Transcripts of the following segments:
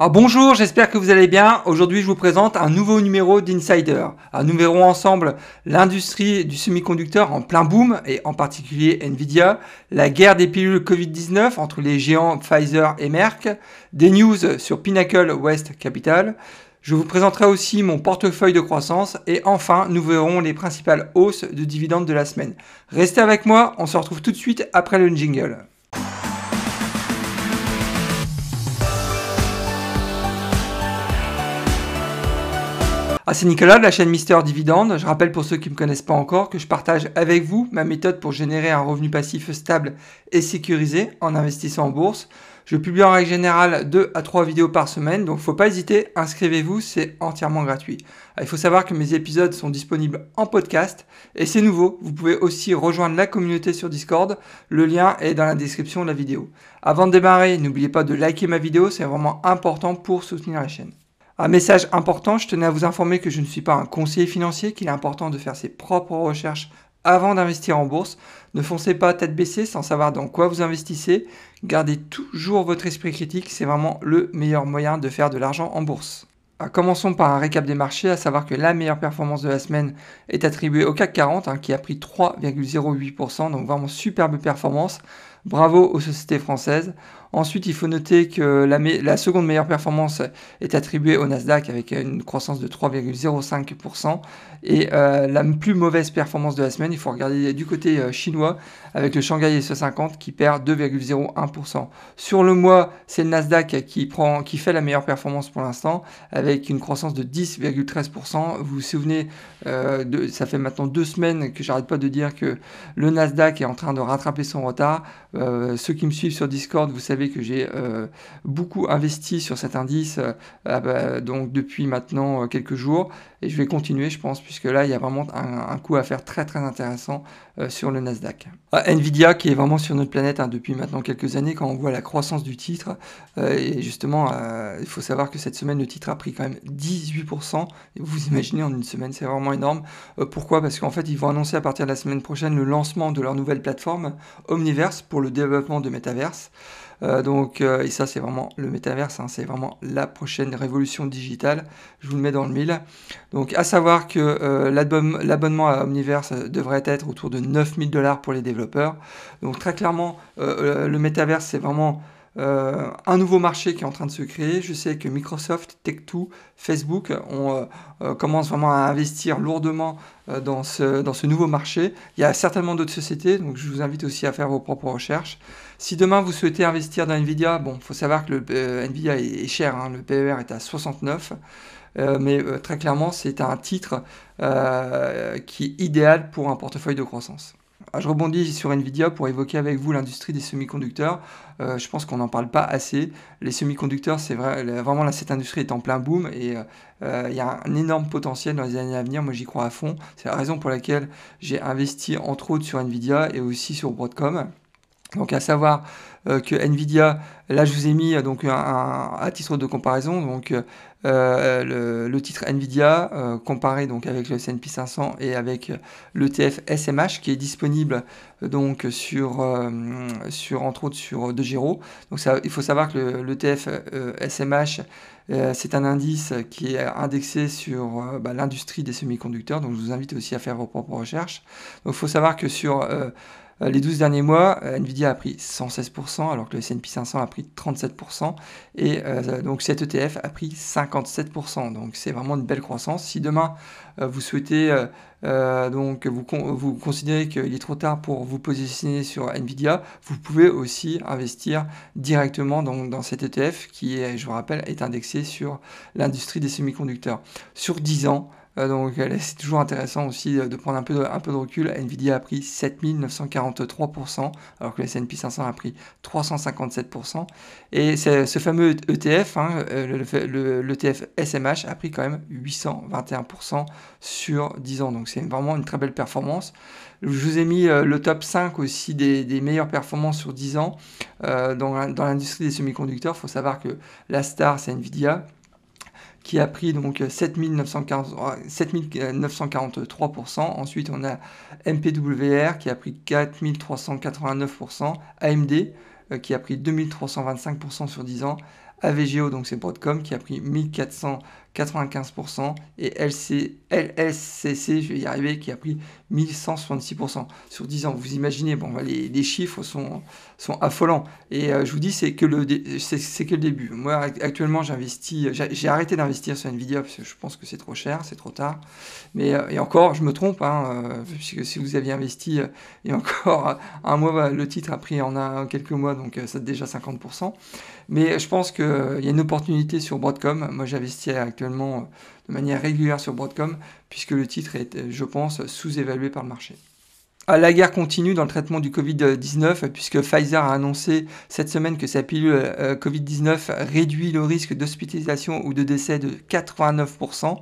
Bonjour, j'espère que vous allez bien. Aujourd'hui, je vous présente un nouveau numéro d'Insider. Nous verrons ensemble l'industrie du semi-conducteur en plein boom et en particulier Nvidia, la guerre des pilules Covid-19 entre les géants Pfizer et Merck, des news sur Pinnacle West Capital. Je vous présenterai aussi mon portefeuille de croissance et enfin, nous verrons les principales hausses de dividendes de la semaine. Restez avec moi, on se retrouve tout de suite après le jingle. Ah, c'est Nicolas de la chaîne Mister Dividende. Je rappelle pour ceux qui ne me connaissent pas encore que je partage avec vous ma méthode pour générer un revenu passif stable et sécurisé en investissant en bourse. Je publie en règle générale 2 à 3 vidéos par semaine, donc faut pas hésiter, inscrivez-vous, c'est entièrement gratuit. Ah, il faut savoir que mes épisodes sont disponibles en podcast et c'est nouveau, vous pouvez aussi rejoindre la communauté sur Discord, le lien est dans la description de la vidéo. Avant de démarrer, n'oubliez pas de liker ma vidéo, c'est vraiment important pour soutenir la chaîne. Un message important, je tenais à vous informer que je ne suis pas un conseiller financier, qu'il est important de faire ses propres recherches avant d'investir en bourse. Ne foncez pas tête baissée sans savoir dans quoi vous investissez. Gardez toujours votre esprit critique, c'est vraiment le meilleur moyen de faire de l'argent en bourse. Ah, commençons par un récap des marchés, à savoir que la meilleure performance de la semaine est attribuée au CAC 40, hein, qui a pris 3,08%, donc vraiment superbe performance. Bravo aux sociétés françaises. Ensuite, il faut noter que la, seconde meilleure performance est attribuée au Nasdaq avec une croissance de 3,05%. Et euh, la plus mauvaise performance de la semaine, il faut regarder du côté euh, chinois avec le Shanghai S50 qui perd 2,01%. Sur le mois, c'est le Nasdaq qui, prend, qui fait la meilleure performance pour l'instant avec une croissance de 10,13%. Vous vous souvenez, euh, ça fait maintenant deux semaines que j'arrête pas de dire que le Nasdaq est en train de rattraper son retard. ceux qui me suivent sur Discord, vous savez que j'ai euh, beaucoup investi sur cet indice euh, ah bah, donc depuis maintenant euh, quelques jours et je vais continuer je pense puisque là il y a vraiment un, coup à faire très très intéressant sur le Nasdaq. Ah, Nvidia qui est vraiment sur notre planète hein, depuis maintenant quelques années quand on voit la croissance du titre et justement il faut savoir que cette semaine le titre a pris quand même 18% et vous imaginez en une semaine c'est vraiment énorme. pourquoi? Parce qu'en fait ils vont annoncer à partir de la semaine prochaine le lancement de leur nouvelle plateforme Omniverse pour le développement de Metaverse. Euh, donc, euh, et ça, c'est vraiment le métaverse, hein, c'est vraiment la prochaine révolution digitale. Je vous le mets dans le mille. Donc, à savoir que euh, l'abonnement à Omniverse devrait être autour de 9000 dollars pour les développeurs. Donc, très clairement, le métaverse, c'est vraiment un nouveau marché qui est en train de se créer. Je sais que Microsoft, Tech2, Facebook on, commencent vraiment à investir lourdement dans, ce, dans ce nouveau marché. Il y a certainement d'autres sociétés, donc je vous invite aussi à faire vos propres recherches. Si demain vous souhaitez investir dans Nvidia, bon, il faut savoir que le, Nvidia est, cher, hein. le PER est à 69. mais très clairement, c'est un titre qui est idéal pour un portefeuille de croissance. Ah, je rebondis sur Nvidia pour évoquer avec vous l'industrie des semi-conducteurs. Euh, je pense qu'on n'en parle pas assez. Les semi-conducteurs, c'est vrai, vraiment là, cette industrie est en plein boom et euh, il y a un énorme potentiel dans les années à venir. Moi, j'y crois à fond. C'est la raison pour laquelle j'ai investi entre autres sur Nvidia et aussi sur Broadcom. Donc à savoir euh, que Nvidia, là je vous ai mis donc un, à titre de comparaison donc euh, le, titre Nvidia euh, comparé donc avec le S&P 500 et avec l'ETF SMH qui est disponible donc sur sur entre autres sur De Giro. Donc il faut savoir que l'ETF SMH c'est un indice qui est indexé sur bah, l'industrie des semi-conducteurs, donc je vous invite aussi à faire vos propres recherches. Donc il faut savoir que sur euh, les 12 derniers mois, euh, Nvidia a pris 116%, alors que le S&P 500 a pris 37%, et euh, donc cet ETF a pris 57%. Donc c'est vraiment une belle croissance. Si demain vous souhaitez donc vous, considérez qu'il est trop tard pour vous positionner sur Nvidia, vous pouvez aussi investir directement dans cet ETF qui, est, je vous rappelle, est indexé sur l'industrie des semi-conducteurs. Sur 10 ans, euh, donc c'est toujours intéressant aussi euh, de prendre un peu de, un peu de recul. Nvidia a pris 7943%, alors que le S&P 500 a pris 357%. Et ce fameux ETF, hein, euh, l'ETF SMH, a pris quand même 821% sur 10 ans. Donc c'est vraiment une très belle performance. Je vous ai mis le top 5 aussi des, meilleures performances sur 10 ans dans, dans l'industrie des semi-conducteurs. Il faut savoir que la star, c'est Nvidia qui a pris donc 7943%. Ensuite, on a MPWR qui a pris 4389%. AMD euh, qui a pris 2325% sur 10 ans. AVGO, donc c'est Broadcom, qui a pris 1495%, et LC, LSCC, je vais y arriver, qui a pris 1166% sur 10 ans. Vous imaginez, bon, bah, les, chiffres sont, affolants. Et euh, je vous dis, c'est que, le début. Moi, actuellement, j'investis, j'ai, arrêté d'investir sur Nvidia parce que je pense que c'est trop cher, c'est trop tard. Mais, euh, et encore, je me trompe, hein, euh, puisque si vous aviez investi, et encore un mois, le titre a pris en quelques mois, donc c'est déjà 50%. Mais je pense qu'il y a une opportunité sur Broadcom. Moi, j'investis actuellement de manière régulière sur Broadcom, puisque le titre est, je pense, sous-évalué par le marché. Ah, la guerre continue dans le traitement du Covid-19 puisque Pfizer a annoncé cette semaine que sa pilule euh, Covid-19 réduit le risque d'hospitalisation ou de décès de 89%.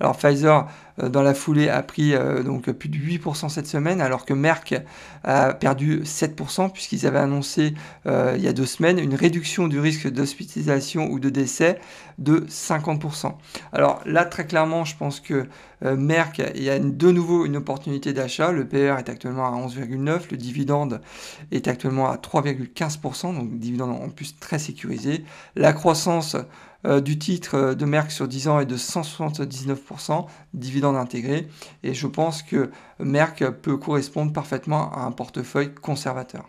Alors Pfizer euh, dans la foulée a pris euh, donc plus de 8% cette semaine alors que Merck a perdu 7% puisqu'ils avaient annoncé il y a deux semaines une réduction du risque d'hospitalisation ou de décès de 50%. Alors là très clairement je pense que Merck il y a de nouveau une opportunité d'achat. Le PER est actuellement à 11,9, le dividende est actuellement à 3,15%, donc dividende en plus très sécurisé. La croissance euh, du titre euh, de Merck sur 10 ans est de 179%, dividende intégré, et je pense que Merck peut correspondre parfaitement à un portefeuille conservateur.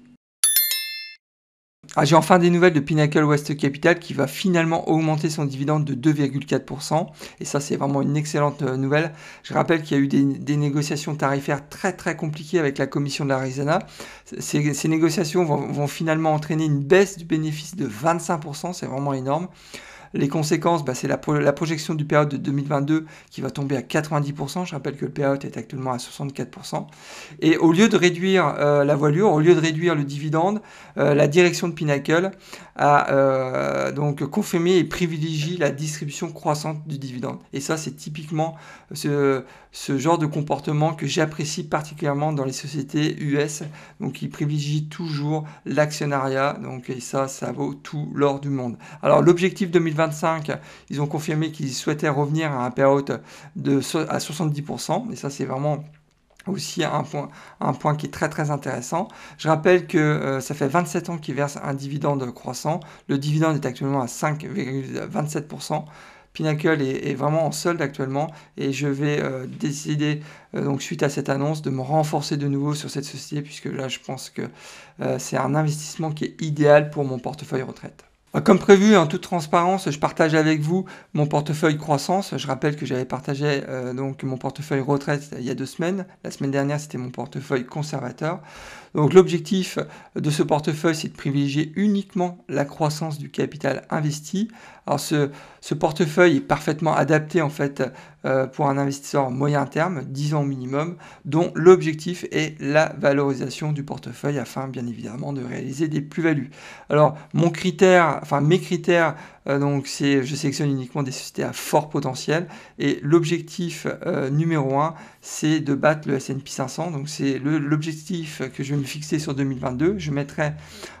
Ah, j'ai enfin des nouvelles de Pinnacle West Capital qui va finalement augmenter son dividende de 2,4%. Et ça, c'est vraiment une excellente euh, nouvelle. Je rappelle qu'il y a eu des, négociations tarifaires très très compliquées avec la commission de l'Arizona. Ces, négociations vont finalement entraîner une baisse du bénéfice de 25%. C'est vraiment énorme. Les conséquences, bah, c'est la, projection du payout de 2022 qui va tomber à 90%. Je rappelle que le payout est actuellement à 64%. Et au lieu de réduire euh, la voilure, au lieu de réduire le dividende, euh, la direction de Pinnacle a euh, donc confirmé et privilégie la distribution croissante du dividende. Et ça, c'est typiquement ce, genre de comportement que j'apprécie particulièrement dans les sociétés US, donc qui privilégient toujours l'actionnariat. Donc, et ça, ça vaut tout l'or du monde. Alors, l'objectif 2022, ils ont confirmé qu'ils souhaitaient revenir à un payout de, à 70%. Et ça, c'est vraiment aussi un point, un point qui est très très intéressant. Je rappelle que euh, ça fait 27 ans qu'ils versent un dividende croissant. Le dividende est actuellement à 5,27%. Pinnacle est, vraiment en solde actuellement et je vais euh, décider, euh, donc suite à cette annonce, de me renforcer de nouveau sur cette société puisque là je pense que c'est un investissement qui est idéal pour mon portefeuille retraite. Bah, comme prévu, en toute transparence, je partage avec vous mon portefeuille croissance. Je rappelle que j'avais partagé euh, donc mon portefeuille retraite il y a deux semaines. La semaine dernière, c'était mon portefeuille conservateur. Donc l'objectif de ce portefeuille, c'est de privilégier uniquement la croissance du capital investi. Alors ce, portefeuille est parfaitement adapté en fait euh, pour un investisseur moyen terme, 10 ans minimum, dont l'objectif est la valorisation du portefeuille afin bien évidemment de réaliser des plus-values. Alors mon critère, enfin mes critères donc c'est, je sélectionne uniquement des sociétés à fort potentiel et l'objectif euh, numéro un, c'est de battre le S&P 500. Donc c'est l'objectif que je vais me fixer sur 2022. Je mettrai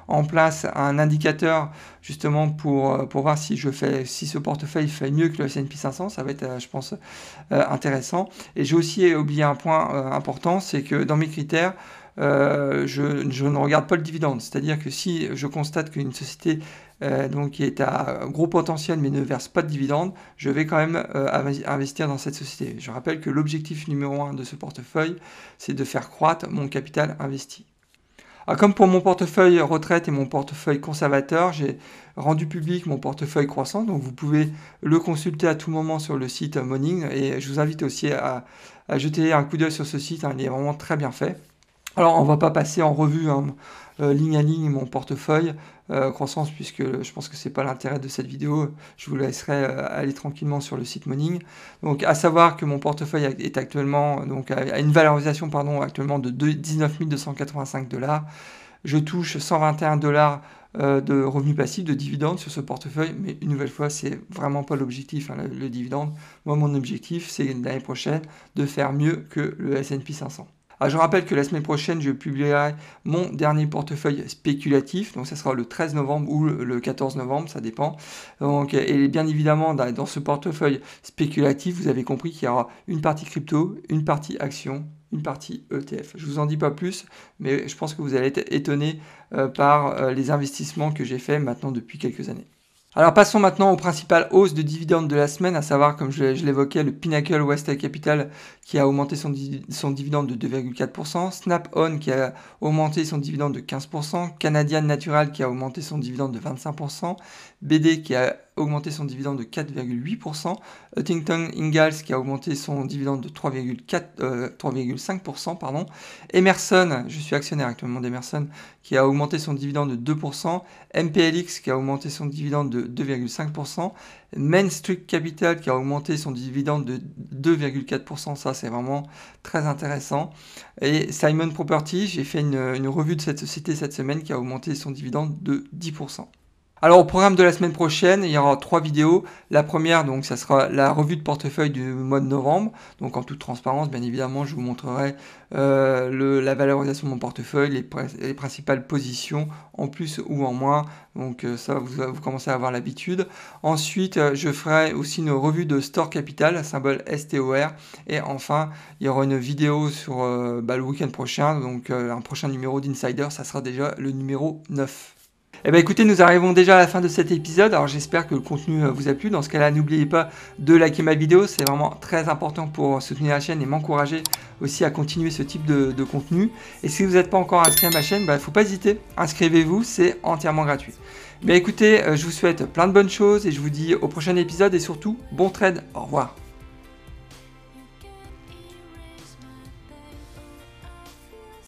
en place un indicateur justement pour, euh, pour voir si je fais si ce portefeuille fait mieux que le S&P 500. Ça va être, je pense, intéressant. Et j'ai aussi oublié un point important, c'est que dans mes critères je, je, ne regarde pas le dividende. C'est-à-dire que si je constate qu'une société euh, donc qui est à gros potentiel mais ne verse pas de dividendes, je vais quand même euh, investir dans cette société. Je rappelle que l'objectif numéro un de ce portefeuille, c'est de faire croître mon capital investi. Ah, comme pour mon portefeuille retraite et mon portefeuille conservateur, j'ai rendu public mon portefeuille croissant, donc vous pouvez le consulter à tout moment sur le site Morning et je vous invite aussi à, jeter un coup d'œil sur ce site, hein, il est vraiment très bien fait. Alors on ne va pas passer en revue hein, euh, ligne à ligne mon portefeuille euh, croissance puisque je pense que c'est pas l'intérêt de cette vidéo. Je vous laisserai euh, aller tranquillement sur le site Morning. Donc à savoir que mon portefeuille est actuellement donc à une valorisation pardon actuellement de 19 285 dollars. Je touche 121 dollars de revenus passifs, de dividendes sur ce portefeuille, mais une nouvelle fois, c'est vraiment pas l'objectif, hein, le, le, dividende. Moi, mon objectif, c'est l'année prochaine de faire mieux que le S&P 500. Alors, je rappelle que la semaine prochaine, je publierai mon dernier portefeuille spéculatif. Donc, ça sera le 13 novembre ou le 14 novembre, ça dépend. Et bien évidemment, dans ce portefeuille spéculatif, vous avez compris qu'il y aura une partie crypto, une partie action, une partie ETF. Je vous en dis pas plus, mais je pense que vous allez être étonné euh, par euh, les investissements que j'ai fait maintenant depuis quelques années. Alors passons maintenant aux principales hausses de dividendes de la semaine, à savoir, comme je, l'évoquais, le Pinnacle West Capital qui a augmenté son, son dividende de 2,4%, Snap On qui a augmenté son dividende de 15%, Canadian Natural qui a augmenté son dividende de 25%, BD qui a augmenté son dividende de 4,8%, Huntington Ingalls qui a augmenté son dividende de 3,5%, euh, pardon, Emerson, je suis actionnaire actuellement d'Emerson, qui a augmenté son dividende de 2%, MPLX qui a augmenté son dividende de 2,5%, Main Street Capital qui a augmenté son dividende de 2,4%, ça c'est vraiment très intéressant, et Simon Property, j'ai fait une revue de cette société cette semaine qui a augmenté son dividende de 10%. Alors au programme de la semaine prochaine, il y aura trois vidéos. La première, donc, ça sera la revue de portefeuille du mois de novembre. Donc en toute transparence, bien évidemment, je vous montrerai euh, la valorisation de mon portefeuille, les, principales positions en plus ou en moins. Donc euh, ça, vous, commencez à avoir l'habitude. Ensuite, euh, je ferai aussi une revue de Store Capital, symbole STOR. Et enfin, il y aura une vidéo sur bah, le week-end prochain. Donc un prochain numéro d'Insider, ça sera déjà le numéro 9. Eh bien écoutez, nous arrivons déjà à la fin de cet épisode. Alors j'espère que le contenu euh, vous a plu. Dans ce cas-là, n'oubliez pas de liker ma vidéo. C'est vraiment très important pour soutenir la chaîne et m'encourager aussi à continuer ce type de, contenu. Et si vous n'êtes pas encore inscrit à ma chaîne, il bah, ne faut pas hésiter. Inscrivez-vous, c'est entièrement gratuit. Mais écoutez, euh, je vous souhaite plein de bonnes choses et je vous dis au prochain épisode et surtout, bon trade. Au revoir.